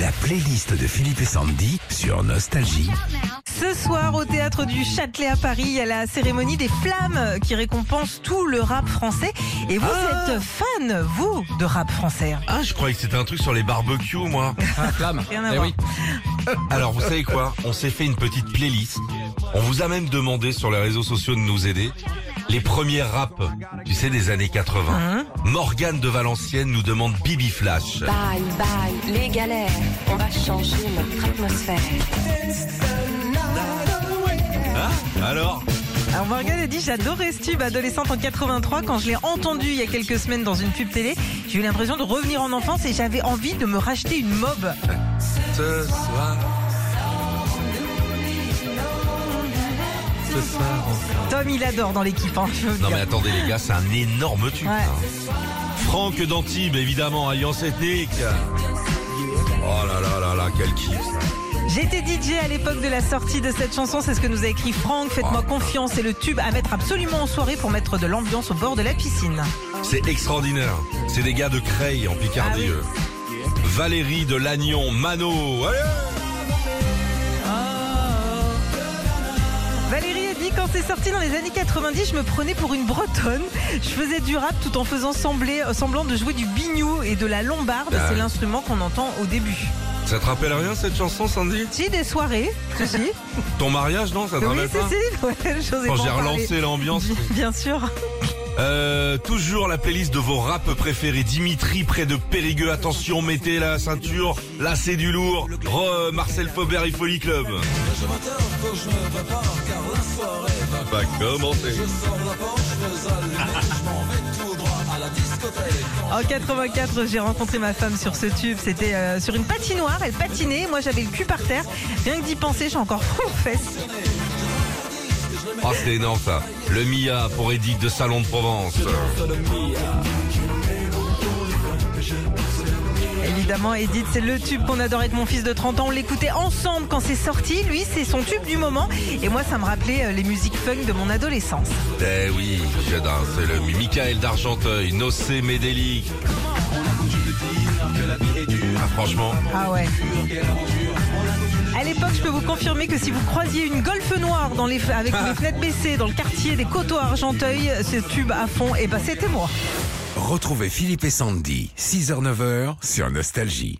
La playlist de Philippe et Sandy sur Nostalgie. Ce soir, au théâtre du Châtelet à Paris, il y a la cérémonie des flammes qui récompense tout le rap français. Et vous Ah. êtes fan, vous, de rap français Ah, je croyais que c'était un truc sur les barbecues, moi. Flamme. Rien à Eh voir. oui. Alors, vous savez quoi? On s'est fait une petite playlist. On vous a même demandé sur les réseaux sociaux de nous aider. Les premiers rap, tu sais, des années 80. Morgane de Valenciennes nous demande Bibi Flash. Bye bye, les galères, on va changer notre atmosphère. Alors Alors Morgane a dit j'adorais ce tube adolescente en 83 quand je l'ai entendu il y a quelques semaines dans une pub télé. J'ai eu l'impression de revenir en enfance et j'avais envie de me racheter une mob. Ce soir. Ce soir. Tom il adore dans l'équipe. Hein, Non mais attendez les gars, c'est un énorme tube. Ouais. ça. Franck d'Antibes, évidemment, Alliance Ethnique. Oh là là là là, quel kiff ça. J'étais DJ à l'époque de la sortie de cette chanson, c'est ce que nous a écrit Franck. Faites-moi confiance, c'est le tube à mettre absolument en soirée pour mettre de l'ambiance au bord de la piscine. C'est extraordinaire. C'est des gars de Creil en Picardie. Ah. Valérie de Lannion, Mano. Allez Valérie a dit quand c'est sorti dans les années 90, je me prenais pour une bretonne. Je faisais du rap tout en faisant sembler, euh, semblant de jouer du bignou et de la lombarde. Ah c'est l'instrument qu'on entend au début. Ça te rappelle rien cette chanson, Sandy? Si, des soirées, si. Ton mariage, non? Ça te Oui, rappelle si, pas? si. Ouais, Quand j'ai relancé l'ambiance. Bien sûr. Euh, toujours la playlist de vos rap préférés. Dimitri près de Périgueux. Attention, mettez la ceinture. Là, c'est du lourd. Re, Marcel Faubert et Folly Club. Va commencer. En 84, j'ai rencontré ma femme sur ce tube. C'était euh, sur une patinoire. Elle patinait. Moi, j'avais le cul par terre. Rien que d'y penser, j'ai encore froid aux fesses. Ah, c'est énorme ça. Le Mia pour Edith de Salon de Provence. Évidemment, Edith, c'est le tube qu'on adore avec mon fils de 30 ans. On l'écoutait ensemble quand c'est sorti. Lui, c'est son tube du moment. Et moi, ça me rappelait euh, les musiques funk de mon adolescence. Eh oui, j'adore. C'est le Michael d'Argenteuil, Nocé Médélique. Ah, franchement. Ah ouais. À l'époque, je peux vous confirmer que si vous croisiez une Golf noire dans les, avec les fenêtres baissées dans le quartier des Coteaux Argenteuil, ce tube à fond, et ben c'était moi. Retrouvez Philippe et Sandy, 6h-9h sur Nostalgie.